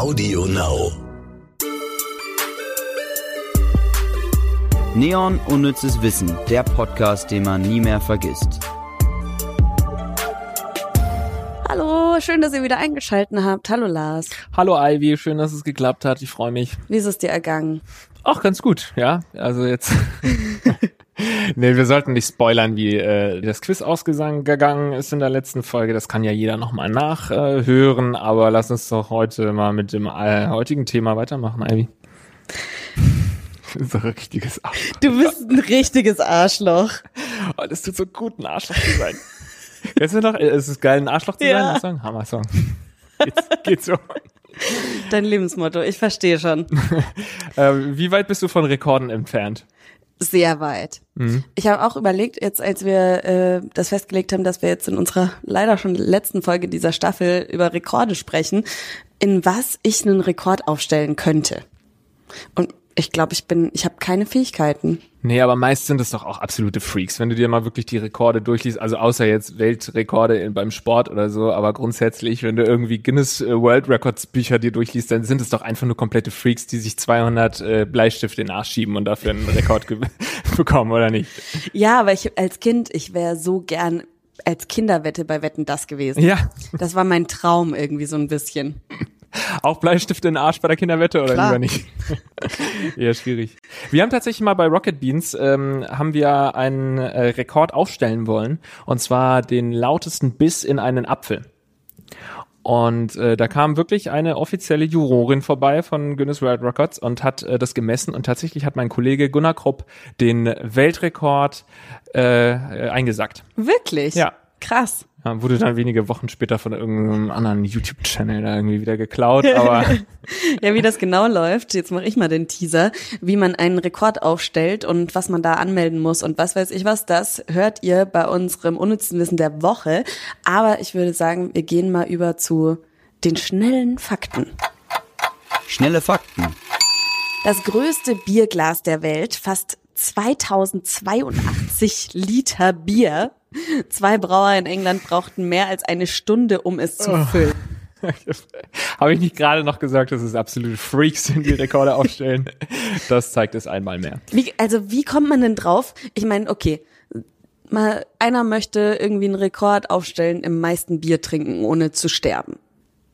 Audio Now. Neon Unnützes Wissen, der Podcast, den man nie mehr vergisst. Hallo, schön, dass ihr wieder eingeschalten habt. Hallo Lars. Hallo Ivy, schön, dass es geklappt hat. Ich freue mich. Wie ist es dir ergangen? Auch ganz gut, ja. Also jetzt. nee, wir sollten nicht spoilern, wie äh, das Quiz ausgegangen ist in der letzten Folge. Das kann ja jeder nochmal nachhören. Äh, aber lass uns doch heute mal mit dem äh, heutigen Thema weitermachen, Ivy. so ein richtiges Arschloch. Du bist ein richtiges Arschloch. Oh, das tut so gut, ein Arschloch zu sein. Du noch? Es ist geil, ein Arschloch zu Ja. sein. Song? Hammer-Song. Geht's, geht so. Dein Lebensmotto, ich verstehe schon. Äh, wie weit bist du von Rekorden entfernt? Sehr weit. Ich habe auch überlegt, jetzt als wir äh, das festgelegt haben, dass wir jetzt in unserer leider schon letzten Folge dieser Staffel über Rekorde sprechen, in was ich einen Rekord aufstellen könnte. Und ich glaube, ich bin, ich habe keine Fähigkeiten. Nee, aber meist sind es doch auch absolute Freaks, wenn du dir mal wirklich die Rekorde durchliest, also außer jetzt Weltrekorde in, beim Sport oder so, aber grundsätzlich, wenn du irgendwie Guinness äh, World Records Bücher dir durchliest, dann sind es doch einfach nur komplette Freaks, die sich 200 äh, Bleistifte in den Arsch schieben und dafür einen Rekord bekommen, oder nicht? Ja, aber ich als Kind, ich wäre so gern als Kinderwette bei Wetten das gewesen. Ja, Das war mein Traum irgendwie so ein bisschen. auch Bleistifte in den Arsch bei der Kinderwette oder Klar. lieber nicht? Eher schwierig. Wir haben tatsächlich mal bei Rocket Beans, ähm, haben wir einen äh, Rekord aufstellen wollen, und zwar den lautesten Biss in einen Apfel. Und äh, da kam wirklich eine offizielle Jurorin vorbei von Guinness World Records und hat äh, das gemessen und tatsächlich hat mein Kollege Gunnar Krupp den Weltrekord äh, eingesackt. Wirklich? Ja. Krass. Ja, wurde dann wenige Wochen später von irgendeinem anderen YouTube-Channel da irgendwie wieder geklaut, aber Ja, wie das genau läuft, jetzt mache ich mal den Teaser, wie man einen Rekord aufstellt und was man da anmelden muss und was weiß ich was, das hört ihr bei unserem unnützen Wissen der Woche. Aber ich würde sagen, wir gehen mal über zu den schnellen Fakten. Schnelle Fakten. Das größte Bierglas der Welt fasst 2082 Liter Bier. Zwei Brauer in England brauchten mehr als eine Stunde, um es zu füllen. Habe ich nicht gerade noch gesagt, dass es absolute Freaks sind, die Rekorde aufstellen? Das zeigt es einmal mehr. Wie, also wie kommt man denn drauf? Ich meine, okay, mal einer möchte irgendwie einen Rekord aufstellen im meisten Bier trinken, ohne zu sterben.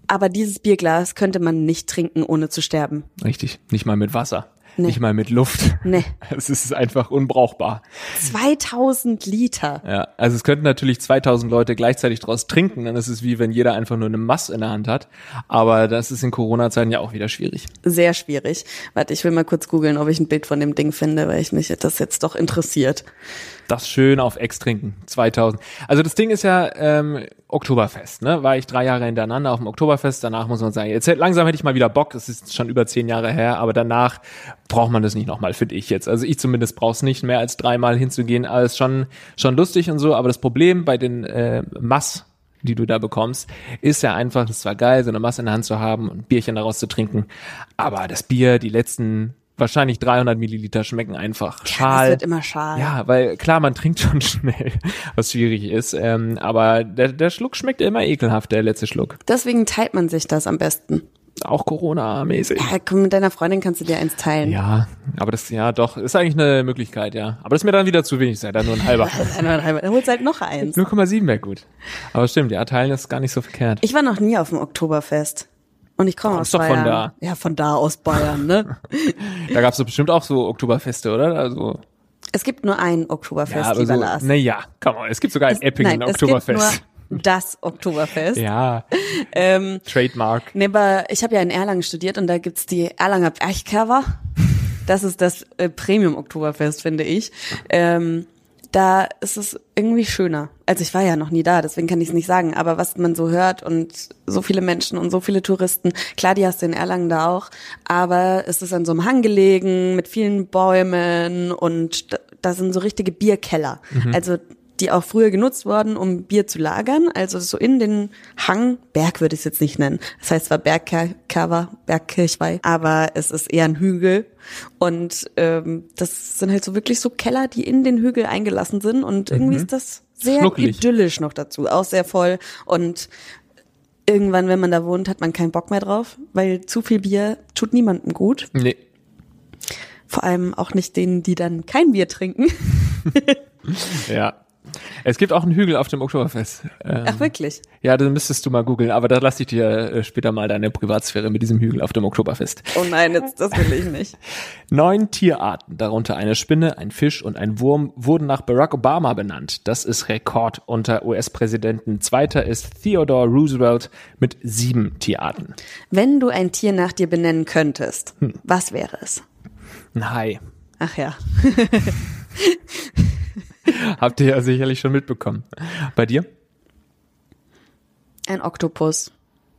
Aber dieses Bierglas könnte man nicht trinken, ohne zu sterben. Richtig. Nicht mal mit Wasser. Nee. Nicht mal mit Luft. Nee. Es ist einfach unbrauchbar. 2000 Liter. Ja, also es könnten natürlich 2000 Leute gleichzeitig draus trinken, dann ist es wie wenn jeder einfach nur eine Mass in der Hand hat. Aber das ist in Corona-Zeiten ja auch wieder schwierig. Sehr schwierig. Warte, ich will mal kurz googeln, ob ich ein Bild von dem Ding finde, weil ich mich das jetzt doch interessiert. Das schön auf Ex trinken. 2000. Also das Ding ist ja ähm, Oktoberfest, ne? War ich drei Jahre hintereinander auf dem Oktoberfest. Danach muss man sagen, jetzt langsam hätte ich mal wieder Bock. Es ist schon über zehn Jahre her, aber danach braucht man das nicht nochmal, finde ich jetzt. Also ich zumindest brauch's nicht mehr als dreimal hinzugehen. Alles schon schon lustig und so. Aber das Problem bei den äh, Mass die du da bekommst, ist ja einfach, es zwar geil, so eine Masse in der Hand zu haben und ein Bierchen daraus zu trinken, aber das Bier, die letzten wahrscheinlich 300 Milliliter schmecken einfach schal. Das wird immer schal. Ja, weil klar, man trinkt schon schnell, was schwierig ist. Ähm, aber der, der Schluck schmeckt immer ekelhaft, der letzte Schluck. Deswegen teilt man sich das am besten. Auch Corona-mäßig. Ja, komm, mit deiner Freundin kannst du dir eins teilen. Ja, aber das, ja doch, ist eigentlich eine Möglichkeit, ja. Aber das ist mir dann wieder zu wenig, sei dann nur ein halber. Dann holst du halt noch eins. 0,7 wäre gut. Aber stimmt, ja, teilen ist gar nicht so verkehrt. Ich war noch nie auf dem Oktoberfest. Und ich komme aus doch von Bayern. da. Ja, von da aus Bayern, ne? Da gab's doch bestimmt auch so Oktoberfeste, oder? Also, es gibt nur ein Oktoberfest, ja, lieber so, Lars. naja, komm mal, es gibt sogar Eppingen ein gibt Oktoberfest. das Oktoberfest. Ja, Ähm, Trademark. nee, aber ich habe ja in Erlangen studiert und da gibt's die Erlanger Bergkerwer. Das ist das äh, Premium-Oktoberfest, finde ich. Ähm, da ist es irgendwie schöner. Also ich war ja noch nie da, deswegen kann ich es nicht sagen. Aber was man so hört und so viele Menschen und so viele Touristen, klar, die hast du in Erlangen da auch, aber es ist an so einem Hang gelegen mit vielen Bäumen und da, sind so richtige Bierkeller. Also die auch früher genutzt wurden, um Bier zu lagern. Also so in den Hang, Berg würde ich es jetzt nicht nennen. Das heißt zwar Bergcover, Bergkirchweih, aber es ist eher ein Hügel. Und ähm, das sind halt so wirklich so Keller, die in den Hügel eingelassen sind. Und irgendwie ist das sehr Schnuckelig. idyllisch noch dazu. Auch sehr voll. Und irgendwann, wenn man da wohnt, hat man keinen Bock mehr drauf, weil zu viel Bier tut niemandem gut. Nee. Vor allem auch nicht denen, die dann kein Bier trinken. Ja. Es gibt auch einen Hügel auf dem Oktoberfest. Ähm, Ach wirklich? Ja, dann müsstest du mal googeln, aber da lasse ich dir äh, später mal deine Privatsphäre mit diesem Hügel auf dem Oktoberfest. Oh nein, jetzt, das will ich nicht. Neun Tierarten, darunter eine Spinne, ein Fisch und ein Wurm, wurden nach Barack Obama benannt. Das ist Rekord unter US-Präsidenten. Zweiter ist Theodore Roosevelt mit sieben Tierarten. Wenn du ein Tier nach dir benennen könntest, was wäre es? Ein Hai. Ach ja. Habt ihr ja sicherlich schon mitbekommen. Bei dir? Ein Oktopus.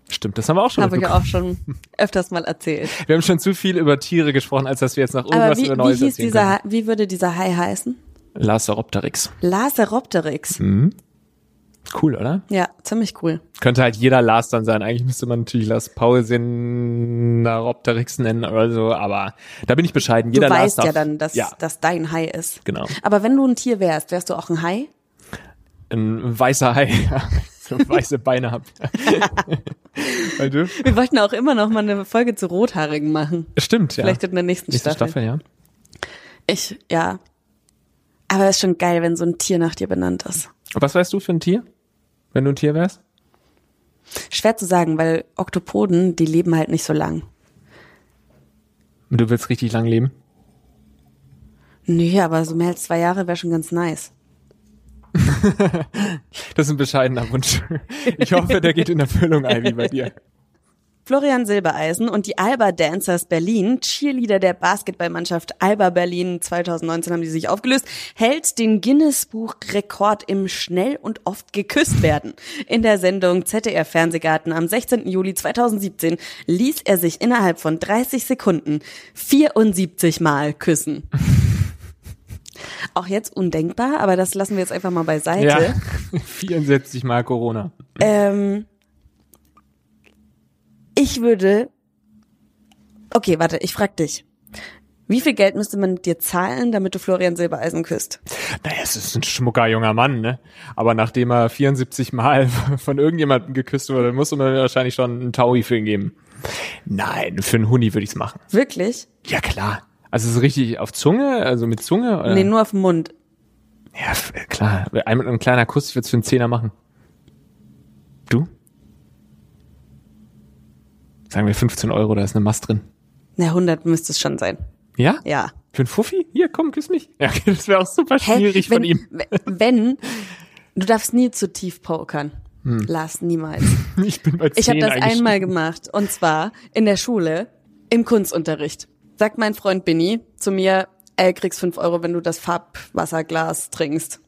Stimmt, das haben wir auch schon Habe ich auch schon öfters mal erzählt. Wir haben schon zu viel über Tiere gesprochen, als dass wir jetzt noch Aber irgendwas wie, über wie Neues hieß erzählen dieser, wie würde dieser Hai heißen? können. Laceropteryx. Laseropteryx. Cool, oder? Ja, ziemlich cool. Könnte halt jeder Lars dann sein. Eigentlich müsste man natürlich Lars Paulsen-Naropteryx nennen oder so, aber da bin ich bescheiden. Jeder du Lars weißt darf, ja dann, dass ja, das dein Hai ist. genau. Aber wenn du ein Tier wärst, wärst du auch ein Hai? Ein weißer Hai, ja. so weiße Beine habt. Weil du? Wir wollten auch immer noch mal eine Folge zu Rothaarigen machen. Stimmt, ja. Vielleicht in der nächsten, Nächste Staffel. Staffel, ja. Ich, ja. Aber es ist schon geil, wenn so ein Tier nach dir benannt ist. Was wärst du für ein Tier? Wenn du ein Tier wärst? Schwer zu sagen, weil Oktopoden, die leben halt nicht so lang. Und du willst richtig lang leben? Nee, aber so mehr als zwei Jahre wäre schon ganz nice. Das ist ein bescheidener Wunsch. Ich hoffe, der geht in Erfüllung, Ivy, bei dir. Florian Silbereisen und die Alba Dancers Berlin, Cheerleader der Basketballmannschaft Alba Berlin 2019 haben die sich aufgelöst, hält den Guinness-Buch-Rekord im schnell und oft geküsst werden. In der Sendung ZDR Fernsehgarten am 16. Juli 2017 ließ er sich innerhalb von 30 Sekunden 74 Mal küssen. Auch jetzt undenkbar, aber das lassen wir jetzt einfach mal beiseite. Ja. 74 Mal Corona. Ähm, ich würde. Okay, warte, ich frag dich. Wie viel Geld müsste man dir zahlen, damit du Florian Silbereisen küsst? Naja, es ist ein schmucker junger Mann, ne? Aber nachdem er 74 Mal von irgendjemandem geküsst wurde, muss man wahrscheinlich schon einen Taui für ihn geben. Nein, für einen Huni würde ich's machen. Wirklich? Ja, klar. Also so richtig auf Zunge, also mit Zunge? Oder? Nee, nur auf den Mund. Ja, klar. Ein, ein kleiner Kuss, ich würde es für einen Zehner machen. Du? Sagen wir 15 Euro, da ist eine Mast drin. Na, 100 müsste es schon sein. Ja? Ja. Für einen Fuffi? Hier, komm, küss mich. Ja, das wäre auch super schwierig wenn, von ihm. Wenn, du darfst nie zu tief pokern. Lars, niemals. Ich bin bei 10 Ich habe das einmal gemacht und zwar in der Schule im Kunstunterricht. Sagt mein Freund Binny zu mir, ey, kriegst fünf Euro, wenn du das Farbwasserglas trinkst.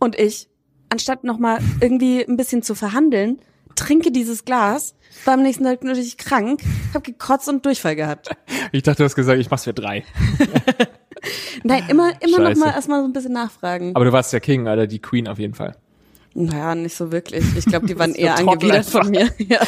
Und ich, anstatt nochmal irgendwie ein bisschen zu verhandeln, trinke dieses Glas, war am nächsten Tag natürlich krank, hab gekotzt und Durchfall gehabt. Ich dachte, du hast gesagt, ich mach's für drei. Nein, immer, immer noch mal erstmal so ein bisschen nachfragen. Aber du warst der King, oder die Queen auf jeden Fall. Naja, nicht so wirklich. Ich glaube, die waren eher angewidert einfach. von mir. Ja.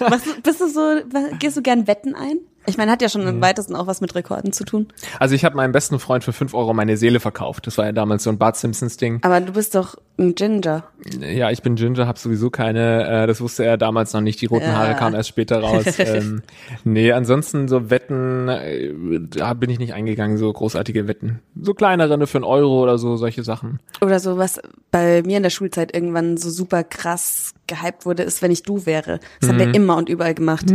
Was, bist du so, was, gehst du gern Wetten ein? Ich meine, hat ja schon im weitesten auch was mit Rekorden zu tun. Also ich habe meinem besten Freund für 5 Euro meine Seele verkauft. Das war ja damals so ein Bart Simpsons Ding. Aber du bist doch ein Ginger. Ja, ich bin Ginger, hab sowieso keine, äh, das wusste er damals noch nicht, die roten Ja. Haare kamen erst später raus. ähm, nee, ansonsten so Wetten, äh, da bin ich nicht eingegangen, so großartige Wetten. So kleinere, ne, für einen Euro oder so, solche Sachen. Oder so, was bei mir in der Schulzeit irgendwann so super krass gehypt wurde, ist, wenn ich du wäre. Das haben wir immer und überall gemacht.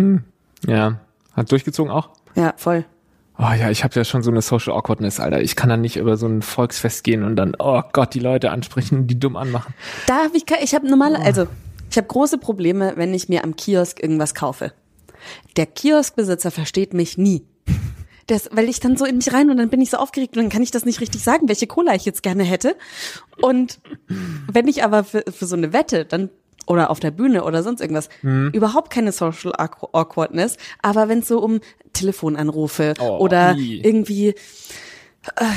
Ja, hat durchgezogen auch? Ja, voll. Oh ja, ich habe ja schon so eine Social Awkwardness, Alter. Ich kann dann nicht über so ein Volksfest gehen und dann, oh Gott, die Leute ansprechen, die dumm anmachen. Da habe ich, ich habe normale, also ich habe große Probleme, wenn ich mir am Kiosk irgendwas kaufe. Der Kioskbesitzer versteht mich nie. Das, weil ich dann so in mich rein und dann bin ich so aufgeregt und dann kann ich das nicht richtig sagen, welche Cola ich jetzt gerne hätte. Und wenn ich aber für, für so eine Wette dann oder auf der Bühne oder sonst irgendwas. Überhaupt keine Social Awkwardness, aber wenn es so um Telefonanrufe Oh, oder i. irgendwie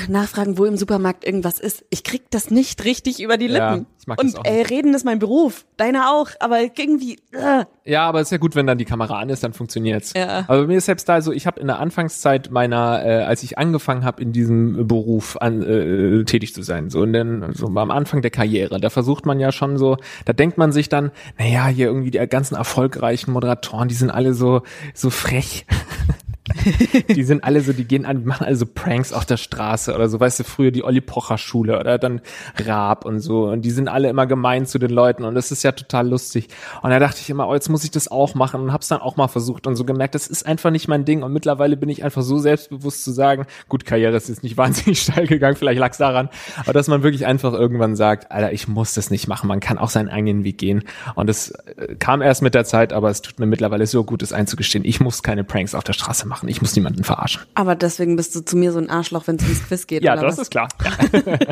nachfragen, wo im Supermarkt irgendwas ist. Ich krieg das nicht richtig über die Ja, Lippen. ich mag das Und ey, reden ist mein Beruf. Deiner auch, aber irgendwie. Äh. Ja, aber ist ja gut, wenn dann die Kamera an ist, dann funktioniert's. Ja. Aber mir ist selbst da so, ich habe in der Anfangszeit meiner, äh, als ich angefangen habe, in diesem Beruf an, äh, tätig zu sein, so in den, so am Anfang der Karriere, da versucht man ja schon so, da denkt man sich dann, naja, hier irgendwie die ganzen erfolgreichen Moderatoren, die sind alle so, so frech. die sind alle so, die gehen an, machen alle so Pranks auf der Straße oder so, weißt du, früher die Olli Pocher Schule oder dann Raab und so. Und die sind alle immer gemein zu den Leuten und das ist ja total lustig. Und da dachte ich immer, oh, jetzt muss ich das auch machen und hab's dann auch mal versucht und so gemerkt, das ist einfach nicht mein Ding. Und mittlerweile bin ich einfach so selbstbewusst zu sagen, gut, Karriere ist jetzt nicht wahnsinnig steil gegangen, vielleicht lag's daran, aber dass man wirklich einfach irgendwann sagt, Alter, ich muss das nicht machen, man kann auch seinen eigenen Weg gehen. Und das äh, kam erst mit der Zeit, aber es tut mir mittlerweile so gut, es einzugestehen, ich muss keine Pranks auf der Straße machen, ich muss niemanden verarschen. Aber deswegen bist du zu mir so ein Arschloch, wenn es ums Quiz geht. Ja, das was? ist klar.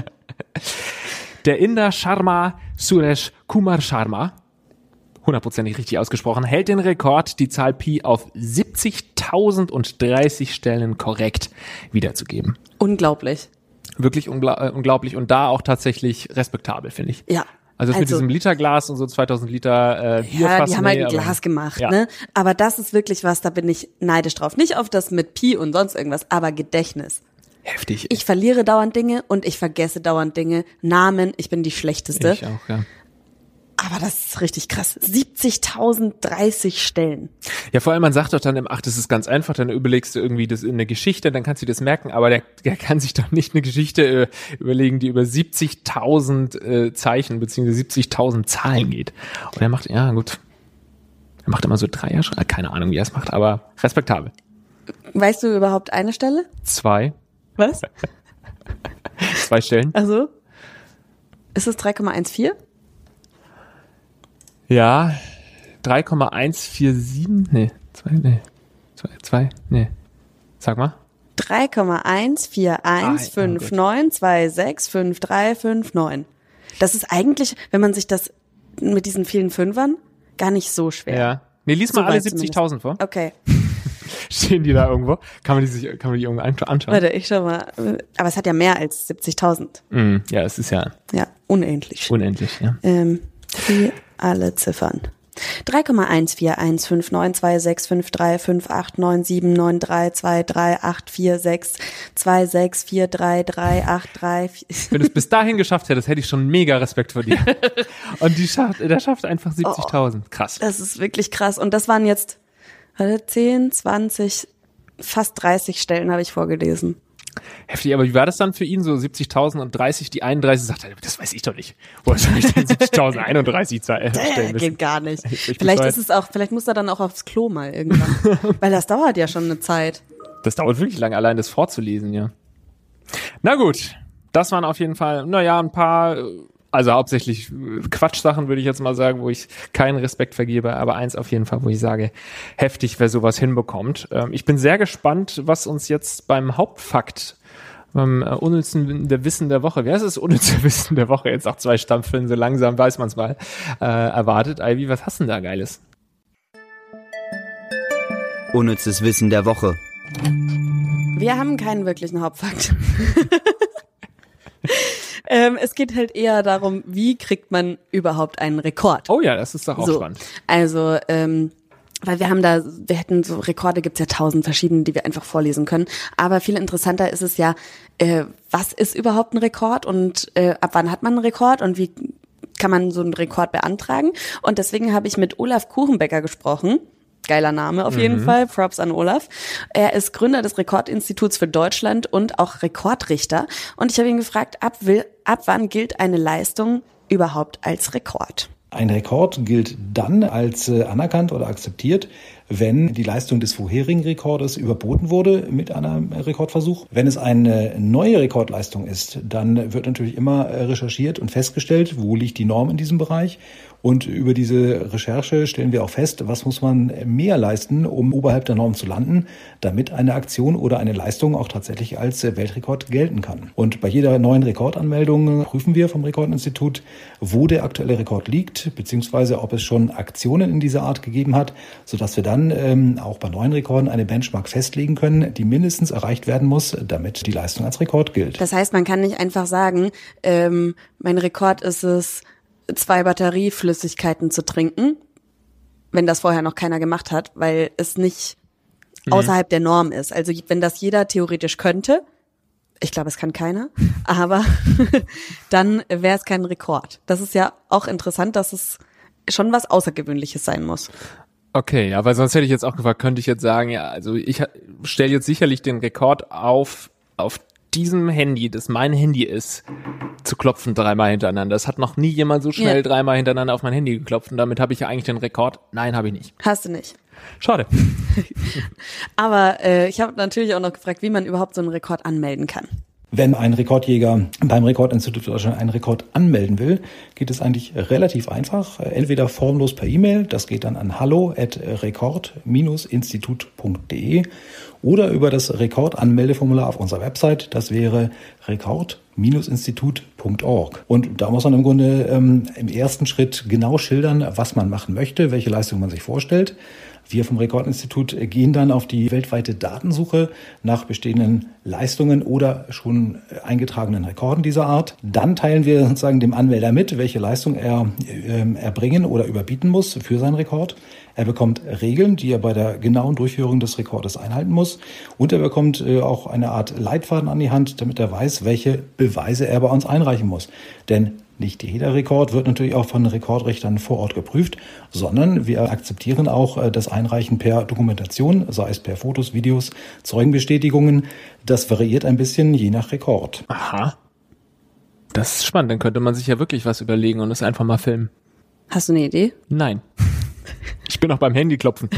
Der Inder Sharma Suresh Kumar Sharma, hundertprozentig richtig ausgesprochen, hält den Rekord, die Zahl Pi auf 70.030 Stellen korrekt wiederzugeben. Unglaublich. Wirklich äh, unglaublich und da auch tatsächlich respektabel, finde ich. Ja. Also, das mit diesem Literglas und so 2000 Liter äh, Bier Ja, die haben halt ein Glas gemacht, ja. ne? Aber das ist wirklich was, da bin ich neidisch drauf. Nicht auf das mit Pi und sonst irgendwas, aber Gedächtnis. Heftig. Ich verliere dauernd Dinge und ich vergesse dauernd Dinge. Namen, ich bin die schlechteste. ich auch, ja. Aber das ist richtig krass. 70.030 Stellen. Ja, vor allem, man sagt doch dann im Ach, das ist ganz einfach, dann überlegst du irgendwie das in eine Geschichte, dann kannst du das merken, aber der, der kann sich doch nicht eine Geschichte äh, überlegen, die über 70.000 äh, Zeichen beziehungsweise 70.000 Zahlen geht. Und er macht, ja gut, er macht immer so Dreier, keine Ahnung, wie er es macht, aber respektabel. Weißt du überhaupt eine Stelle? Zwei, Was? zwei Stellen. Also? Ist es 3,14? Ja, 3,147, nee, zwei, nee, zwei, zwei, nee. Sag mal. 3,14159265359. Das ist eigentlich, wenn man sich das mit diesen vielen Fünfern, gar nicht so schwer. Ja. Nee, lies mal So alle weit zumindest. 70.000 vor. Okay, Stehen die da irgendwo? Kann man die sich, kann man die irgendwo anschauen? warte, ich schau mal. Aber es hat ja mehr als 70.000. Mm, ja, es ist ja Ja, unendlich. unendlich, ja. Ähm, alle Ziffern. 3,141526253829793238462643383. Wenn du es bis dahin geschafft hättest, hätte ich schon mega Respekt vor dir. Und die schafft, der schafft einfach 70.000. Krass. Das ist wirklich krass. Und das waren jetzt warte, 10, 20, fast 30 Stellen habe ich vorgelesen. Heftig, aber wie war das dann für ihn? So 70.000 und 30, die 31 sagt er, das weiß ich doch nicht. Woher soll ich denn 70.031 Ze- äh, Äh, stellen müssen? geht gar nicht. Vielleicht ist es auch, vielleicht muss er dann auch aufs Klo mal irgendwann. Weil das dauert ja schon eine Zeit. Das dauert wirklich lange, allein das vorzulesen, ja. Na gut, das waren auf jeden Fall, naja, ein paar, äh, also hauptsächlich äh, Quatschsachen, würde ich jetzt mal sagen, wo ich keinen Respekt vergebe, aber eins auf jeden Fall, wo ich sage, heftig, wer sowas hinbekommt. Ähm, ich bin sehr gespannt, was uns jetzt beim Hauptfakt, beim äh, unnützen der Wissen der Woche, wer ist das unnütze Wissen der Woche, jetzt auch zwei Stampfeln, so langsam weiß man es mal, äh, erwartet. Ivy, was hast du denn da Geiles? Unnützes Wissen der Woche. Wir haben keinen wirklichen Hauptfakt. ähm, es geht halt eher darum, wie kriegt man überhaupt einen Rekord? Oh ja, das ist doch auch so. spannend. Also, ähm, weil wir haben da, wir hätten so Rekorde, gibt's ja tausend verschiedene, die wir einfach vorlesen können. Aber viel interessanter ist es ja, äh, was ist überhaupt ein Rekord und äh, ab wann hat man einen Rekord und wie kann man so einen Rekord beantragen? Und deswegen habe ich mit Olaf Kuchenbecker gesprochen. Geiler Name auf jeden Fall. Props an Olaf. Er ist Gründer des Rekordinstituts für Deutschland und auch Rekordrichter. Und ich habe ihn gefragt, ab, will, ab wann gilt eine Leistung überhaupt als Rekord? Ein Rekord gilt dann als äh, anerkannt oder akzeptiert, wenn die Leistung des vorherigen Rekordes überboten wurde mit einem Rekordversuch. Wenn es eine neue Rekordleistung ist, dann wird natürlich immer äh, recherchiert und festgestellt, wo liegt die Norm in diesem Bereich. Und über diese Recherche stellen wir auch fest, was muss man mehr leisten, um oberhalb der Norm zu landen, damit eine Aktion oder eine Leistung auch tatsächlich als äh, Weltrekord gelten kann. Und bei jeder neuen Rekordanmeldung prüfen wir vom Rekordinstitut, wo der aktuelle Rekord liegt, beziehungsweise ob es schon Aktionen in dieser Art gegeben hat, sodass wir dann ähm, auch bei neuen Rekorden eine Benchmark festlegen können, die mindestens erreicht werden muss, damit die Leistung als Rekord gilt. Das heißt, man kann nicht einfach sagen, ähm, mein Rekord ist es, zwei Batterieflüssigkeiten zu trinken, wenn das vorher noch keiner gemacht hat, weil es nicht mhm. außerhalb der Norm ist. Also wenn das jeder theoretisch könnte, ich glaube, es kann keiner, aber dann wäre es kein Rekord. Das ist ja auch interessant, dass es schon was Außergewöhnliches sein muss. Okay, ja, weil sonst hätte ich jetzt auch gefragt, könnte ich jetzt sagen, ja, also ich stelle jetzt sicherlich den Rekord auf, auf diesem Handy, das mein Handy ist, zu klopfen dreimal hintereinander. Das hat noch nie jemand so schnell ja. dreimal hintereinander auf mein Handy geklopft und damit habe ich ja eigentlich den Rekord. Nein, habe ich nicht. Hast du nicht. Schade. Aber äh, ich habe natürlich auch noch gefragt, wie man überhaupt so einen Rekord anmelden kann. Wenn ein Rekordjäger beim Rekordinstitut Deutschland einen Rekord anmelden will, geht es eigentlich relativ einfach. Entweder formlos per E-Mail, das geht dann an hallo@rekord-institut.de oder über das Rekordanmeldeformular auf unserer Website, das wäre rekord-institut.org. Und da muss man im Grunde ähm, im ersten Schritt genau schildern, was man machen möchte, welche Leistung man sich vorstellt. Wir vom Rekordinstitut gehen dann auf die weltweite Datensuche nach bestehenden Leistungen oder schon eingetragenen Rekorden dieser Art. Dann teilen wir sozusagen dem Anmelder mit, welche Leistung er äh, erbringen oder überbieten muss für seinen Rekord. Er bekommt Regeln, die er bei der genauen Durchführung des Rekordes einhalten muss. Und er bekommt äh, auch eine Art Leitfaden an die Hand, damit er weiß, welche Beweise er bei uns einreichen muss. Denn nicht jeder Rekord wird natürlich auch von Rekordrichtern vor Ort geprüft, sondern wir akzeptieren auch äh, das Einreichen per Dokumentation, sei es per Fotos, Videos, Zeugenbestätigungen. Das variiert ein bisschen je nach Rekord. Aha. Das ist spannend, dann könnte man sich ja wirklich was überlegen und es einfach mal filmen. Hast du eine Idee? Nein. Ich bin auch beim Handy klopfen.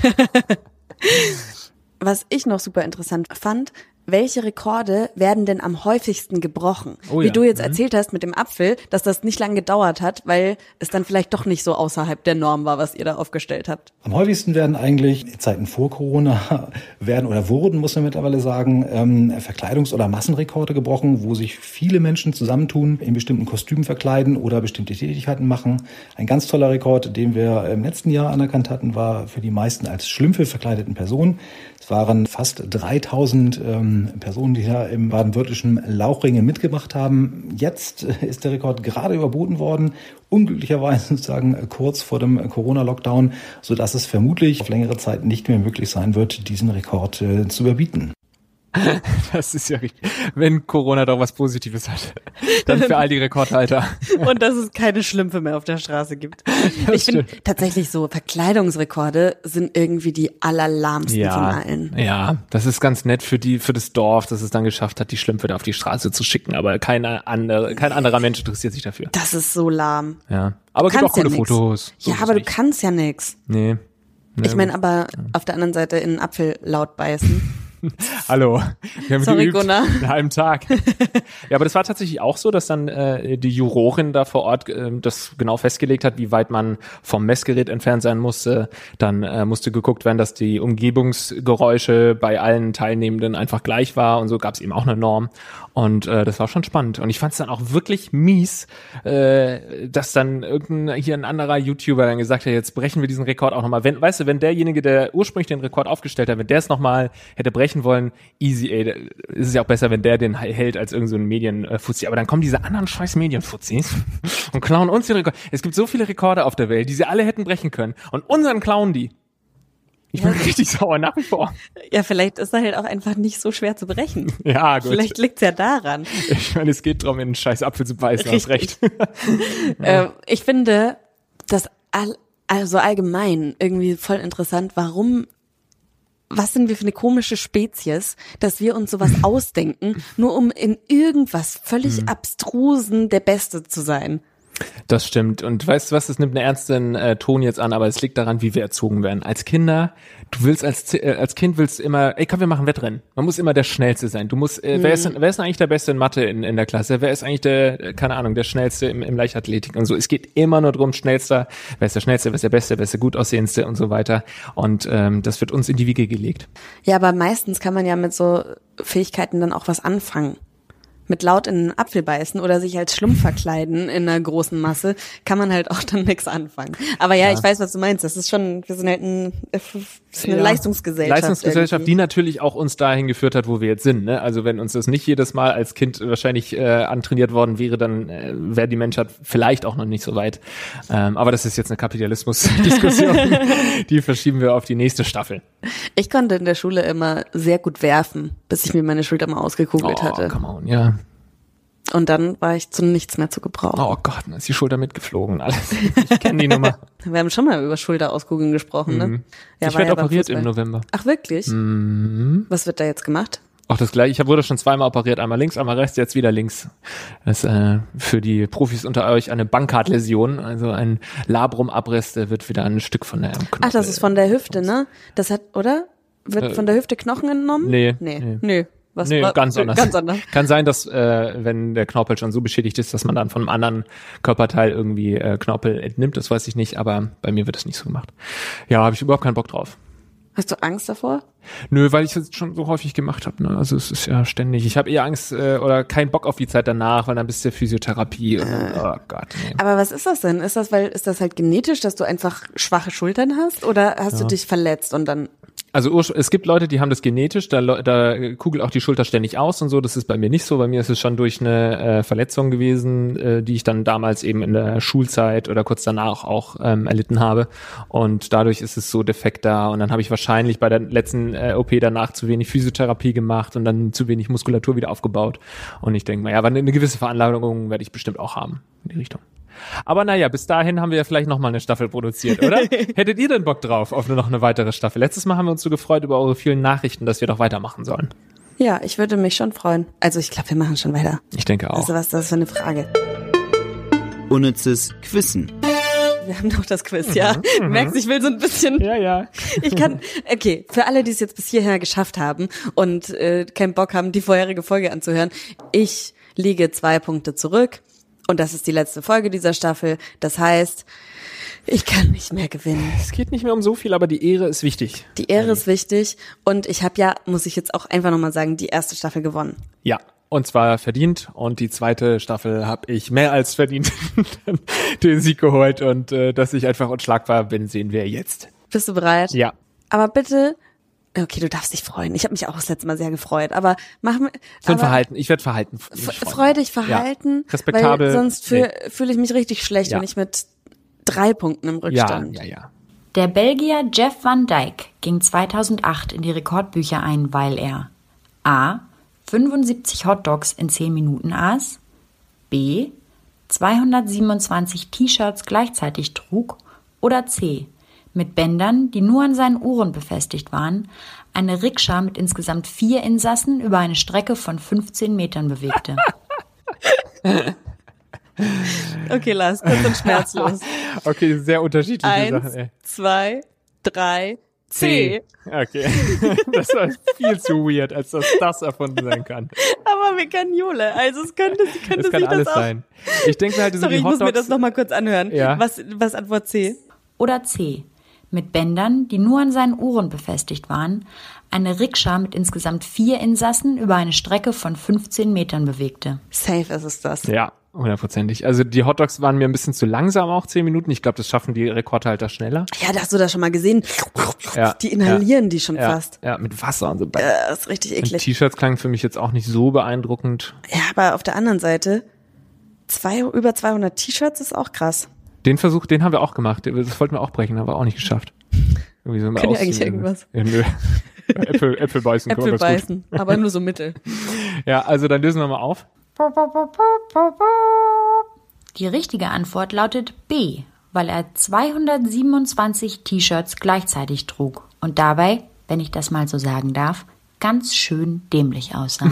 Was ich noch super interessant fand, welche Rekorde werden denn am häufigsten gebrochen? Oh, Wie ja. du jetzt mhm. erzählt hast mit dem Apfel, dass das nicht lange gedauert hat, weil es dann vielleicht doch nicht so außerhalb der Norm war, was ihr da aufgestellt habt. Am häufigsten werden eigentlich in Zeiten vor Corona werden oder wurden, muss man mittlerweile sagen, ähm, Verkleidungs- oder Massenrekorde gebrochen, wo sich viele Menschen zusammentun, in bestimmten Kostümen verkleiden oder bestimmte Tätigkeiten machen. Ein ganz toller Rekord, den wir im letzten Jahr anerkannt hatten, war für die meisten als Schlümpfe verkleideten Personen waren fast 3000 ähm, Personen, die da im baden-württembergischen Lauchringen mitgemacht haben. Jetzt ist der Rekord gerade überboten worden, unglücklicherweise sozusagen kurz vor dem Corona-Lockdown, sodass es vermutlich auf längere Zeit nicht mehr möglich sein wird, diesen Rekord äh, zu überbieten. Das ist ja richtig. Wenn Corona doch was Positives hat, dann für all die Rekordhalter. Und dass es keine Schlümpfe mehr auf der Straße gibt. Das ich finde tatsächlich so, Verkleidungsrekorde sind irgendwie die allerlahmsten ja, von allen. Ja, das ist ganz nett für die, für das Dorf, dass es dann geschafft hat, die Schlümpfe da auf die Straße zu schicken, aber keine andere, kein anderer Mensch interessiert sich dafür. Das ist so lahm. Ja. Aber es gibt auch coole ja Fotos. So ja, aber du kannst ja nix. Nee. nee ich meine, aber auf der anderen Seite in einen Apfel laut beißen. Hallo. Wir haben Sorry, Gunnar. Einen halben Tag. ja, aber das war tatsächlich auch so, dass dann äh, die Jurorin da vor Ort äh, das genau festgelegt hat, wie weit man vom Messgerät entfernt sein musste. Dann äh, musste geguckt werden, dass die Umgebungsgeräusche bei allen Teilnehmenden einfach gleich war und so gab es eben auch eine Norm. Und äh, das war schon spannend. Und ich fand es dann auch wirklich mies, äh, dass dann irgendein hier ein anderer YouTuber dann gesagt hat, jetzt brechen wir diesen Rekord auch nochmal. Wenn, weißt du, wenn derjenige, der ursprünglich den Rekord aufgestellt hat, wenn der es nochmal hätte brechen wollen, easy, ey, ist es ja auch besser, wenn der den hält als irgendein so Medienfuzzi. Aber dann kommen diese anderen scheiß Medienfuzis und klauen uns den Rekord. Es gibt so viele Rekorde auf der Welt, die sie alle hätten brechen können. Und unseren klauen die. Ich bin ja. richtig sauer nach wie vor. Ja, vielleicht ist er halt auch einfach nicht so schwer zu brechen. Ja, gut. Vielleicht liegt's ja daran. Ich meine, es geht darum, in einen scheiß Apfel zu beißen, richtig. hast recht. ja. äh, ich finde das all, also allgemein irgendwie voll interessant, warum was sind wir für eine komische Spezies, dass wir uns sowas ausdenken, nur um in irgendwas völlig hm. abstrusen der Beste zu sein. Das stimmt. Und weißt du was, das nimmt einen ernsten äh, Ton jetzt an, aber es liegt daran, wie wir erzogen werden. Als Kinder, du willst als, äh, als Kind willst immer, ey komm, wir machen Wettrennen. Man muss immer der Schnellste sein. Du musst, äh, mhm. wer, ist, denn, wer ist denn eigentlich der Beste in Mathe in, in der Klasse? Wer ist eigentlich der, äh, keine Ahnung, der Schnellste im, im Leichtathletik und so. Es geht immer nur drum, schnellster, wer ist der Schnellste, wer ist der Beste, wer ist der gut aussehendste und so weiter. Und ähm, das wird uns in die Wiege gelegt. Ja, aber meistens kann man ja mit so Fähigkeiten dann auch was anfangen mit laut in den Apfel beißen oder sich als Schlumpf verkleiden in einer großen Masse, kann man halt auch dann nichts anfangen. Aber ja, ich weiß, was du meinst. Das ist schon, wir sind halt ein, das ist eine Ja. Leistungsgesellschaft. Leistungsgesellschaft, irgendwie. die natürlich auch uns dahin geführt hat, wo wir jetzt sind. Ne? Also wenn uns das nicht jedes Mal als Kind wahrscheinlich äh, antrainiert worden wäre, dann äh, wäre die Menschheit vielleicht auch noch nicht so weit. Ähm, aber das ist jetzt eine Kapitalismus-Diskussion. die verschieben wir auf die nächste Staffel. Ich konnte in der Schule immer sehr gut werfen, bis ich mir meine Schulter mal ausgekugelt Oh, hatte. come on, ja. Und dann war ich zu nichts mehr zu gebrauchen. Oh Gott, dann ist die Schulter mitgeflogen. Alles. Ich kenne die Nummer. Wir haben schon mal über Schulterauskugeln gesprochen, ne? Ja, Mhm. ich war werde ja operiert im. November. Ach wirklich? Mhm. Was wird da jetzt gemacht? Auch das gleiche. Ich wurde schon zweimal operiert, einmal links, einmal rechts, jetzt wieder links. Das ist äh, für die Profis unter euch eine Bankkartläsion, also ein Labrumabriss, der wird wieder ein Stück von der Knochen. Ach, das ist von der Hüfte, ne? Das hat, oder? Wird von der Hüfte Knochen entnommen? nee, Nee. nee. Nee. Was Nee, war- ganz anders. Ganz anders. Kann sein, dass äh, wenn der Knorpel schon so beschädigt ist, dass man dann von einem anderen Körperteil irgendwie äh, Knorpel entnimmt, das weiß ich nicht, aber bei mir wird das nicht so gemacht. Ja, habe ich überhaupt keinen Bock drauf. Hast du Angst davor? Nö, weil ich es schon so häufig gemacht habe. Ne? Also es ist ja ständig. Ich habe eher Angst äh, oder keinen Bock auf die Zeit danach, weil dann bist du Physiotherapie. Dann- oh Gott. Nee. Aber was ist das denn? Ist das, weil, ist das halt genetisch, dass du einfach schwache Schultern hast? Oder hast du dich verletzt und dann, Also es gibt Leute, die haben das genetisch, da, da kugelt auch die Schulter ständig aus und so. Das ist bei mir nicht so. Bei mir ist es schon durch eine äh, Verletzung gewesen, äh, die ich dann damals eben in der Schulzeit oder kurz danach auch ähm, erlitten habe. Und dadurch ist es so defekt da. Und dann habe ich wahrscheinlich bei der letzten äh, OP danach zu wenig Physiotherapie gemacht und dann zu wenig Muskulatur wieder aufgebaut. Und ich denke mal, ja, aber eine gewisse Veranlagung werde ich bestimmt auch haben in die Richtung. Aber naja, bis dahin haben wir ja vielleicht noch mal eine Staffel produziert, oder? Hättet ihr denn Bock drauf auf noch eine weitere Staffel? Letztes Mal haben wir uns so gefreut über eure vielen Nachrichten, dass wir doch weitermachen sollen. ja, ich würde mich schon freuen. Also ich glaube, wir machen schon weiter. Ich denke auch. Also was ist das für eine Frage? Unnützes Quissen. Wir haben doch das Quiz, ja. Du merkst, ich will so ein bisschen Mhm. ja, ja. Ich kann, okay, für alle, die es jetzt bis hierher geschafft haben und äh, keinen Bock haben, die vorherige Folge anzuhören, ich liege zwei Punkte zurück und das ist die letzte Folge dieser Staffel. Das heißt, ich kann nicht mehr gewinnen. Es geht nicht mehr um so viel, aber die Ehre ist wichtig. Die Ehre ist wichtig und ich habe ja, muss ich jetzt auch einfach nochmal sagen, die erste Staffel gewonnen. Ja. Und zwar verdient. Und die zweite Staffel habe ich mehr als verdient den Sieg geholt. Und äh, dass ich einfach unschlagbar bin, sehen wir jetzt. Bist du bereit? Ja. Aber bitte, okay, du darfst dich freuen. Ich habe mich auch das letzte Mal sehr gefreut, aber mach mir. Ich bin aber- verhalten. Ich werde verhalten. Freu dich verhalten, Ja. Respektabel. weil sonst fühle Nee. fühl ich mich richtig schlecht, Ja. wenn ich mit drei Punkten im Ja, Rückstand. ja, ja. Der Belgier Jeff van Dijk ging 2008 in die Rekordbücher ein, weil er a. 75 Hotdogs in 10 Minuten aß, b. 227 T-Shirts gleichzeitig trug oder c. mit Bändern, die nur an seinen Ohren befestigt waren, eine Rikscha mit insgesamt vier Insassen über eine Strecke von 15 Metern bewegte. Okay, Lars, kurz und schmerzlos. Okay, sehr unterschiedliche Eins, Sachen. Ey. zwei, drei, C. Okay. Das war viel zu weird, als dass das erfunden sein kann. Aber wir kennen Jule, also es könnte, könnte Das kann sich alles das auch. sein. Ich denke halt, so Sorry, die ich muss mir das nochmal kurz anhören. Ja. Was, was Antwort C? oder C. Mit Bändern, die nur an seinen Ohren befestigt waren, eine Rikscha mit insgesamt vier Insassen über eine Strecke von 15 Metern bewegte. Safe ist es das. Ja, hundertprozentig. Also die Hotdogs waren mir ein bisschen zu langsam, auch zehn Minuten. Ich glaube, das schaffen die Rekordhalter schneller. Ja, da hast du das schon mal gesehen. Ja, Die inhalieren ja, die schon ja, fast. Ja, mit Wasser und so. Äh, Das ist richtig eklig. T-Shirts klangen für mich jetzt auch nicht so beeindruckend. Ja, aber auf der anderen Seite, zwei, über 200 T-Shirts ist auch krass. Den Versuch, den haben wir auch gemacht. Das wollten wir auch brechen, haben wir auch nicht geschafft. Irgendwie so Können wir eigentlich irgendwas? Ja, nö. Äpfel, Äpfel beißen. können wir Äpfel ganz gut. beißen, aber nur so mittel. Ja, also dann lösen wir mal auf. Die richtige Antwort lautet B, weil er 227 T-Shirts gleichzeitig trug und dabei, wenn ich das mal so sagen darf, ganz schön dämlich aussah.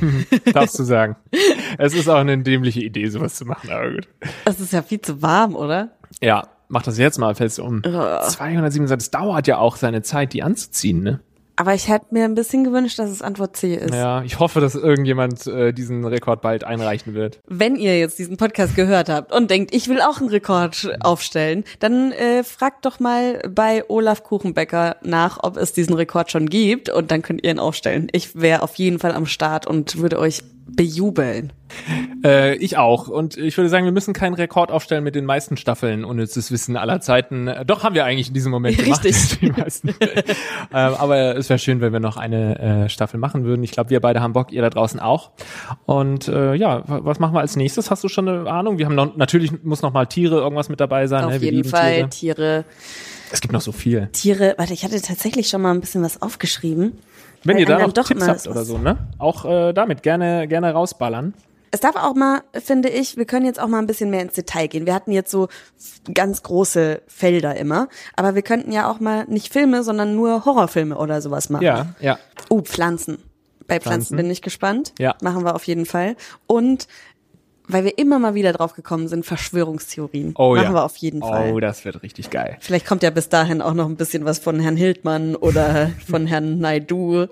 Darfst du sagen. Es ist auch eine dämliche Idee, sowas zu machen, aber gut. Es ist ja viel zu warm, oder? Ja, mach das jetzt mal fest um. 227, das dauert ja auch seine Zeit, die anzuziehen, ne? Aber ich hätte mir ein bisschen gewünscht, dass es Antwort C ist. Ja, ich hoffe, dass irgendjemand äh, diesen Rekord bald einreichen wird. Wenn ihr jetzt diesen Podcast gehört habt und denkt, ich will auch einen Rekord aufstellen, dann äh, fragt doch mal bei Olaf Kuchenbecker nach, ob es diesen Rekord schon gibt und dann könnt ihr ihn aufstellen. Ich wäre auf jeden Fall am Start und würde euch bejubeln. Äh, ich auch. Und ich würde sagen, wir müssen keinen Rekord aufstellen mit den meisten Staffeln unnützes Wissen aller Zeiten. Äh, Doch, haben wir eigentlich in diesem Moment gemacht. Richtig. Die meisten. ähm, aber es wäre schön, wenn wir noch eine äh, Staffel machen würden. Ich glaube, wir beide haben Bock, ihr da draußen auch. Und äh, ja, wa- was machen wir als nächstes? Hast du schon eine Ahnung? Wir haben noch, natürlich muss noch mal Tiere irgendwas mit dabei sein. Auf ne? Wir jeden Fall Tiere. Tiere. Es gibt noch so viel. Tiere, warte, ich hatte tatsächlich schon mal ein bisschen was aufgeschrieben. Wenn ihr da noch Tipps habt oder so, ne? Auch äh, damit gerne gerne rausballern. Es darf auch mal, finde ich, wir können jetzt auch mal ein bisschen mehr ins Detail gehen. Wir hatten jetzt so ganz große Felder immer, aber wir könnten ja auch mal nicht Filme, sondern nur Horrorfilme oder sowas machen. Ja, ja. Uh, Pflanzen. Bei Pflanzen, Pflanzen. bin ich gespannt. Ja. Machen wir auf jeden Fall. Und weil wir immer mal wieder drauf gekommen sind, Verschwörungstheorien. Oh machen ja. wir auf jeden Fall. Oh, das wird richtig geil. Vielleicht kommt ja bis dahin auch noch ein bisschen was von Herrn Hildmann oder von Herrn Naidu.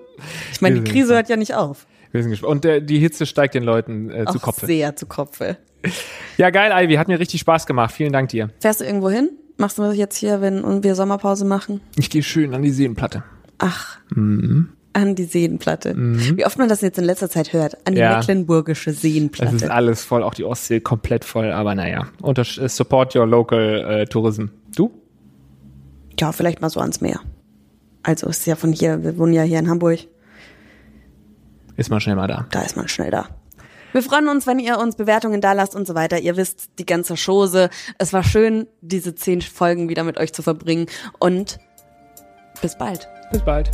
Ich meine, die Krise hört ja nicht auf. Wir sind gespannt. Und der, die Hitze steigt den Leuten äh, zu Auch Kopf. sehr zu Kopfe. Ja, geil, Ivy. Hat mir richtig Spaß gemacht. Vielen Dank dir. Fährst du irgendwo hin? Machst du das jetzt hier, wenn wir Sommerpause machen? Ich gehe schön an die Seenplatte. Ach, Mhm. An die Seenplatte. Wie oft man das jetzt in letzter Zeit hört. An die Ja. mecklenburgische Es ist Seenplatte. alles voll, auch die Ostsee komplett voll. Aber naja, unter äh, support your local äh, Tourism. Du? Ja, vielleicht mal so ans Meer. Also ist ja von hier, wir wohnen ja hier in Hamburg. Ist mal schnell mal da. Da ist man schnell da. Wir freuen uns, wenn ihr uns Bewertungen da lasst und so weiter. Ihr wisst die ganze Chose. Es war schön, diese zehn Folgen wieder mit euch zu verbringen. Und bis bald. Bis bald.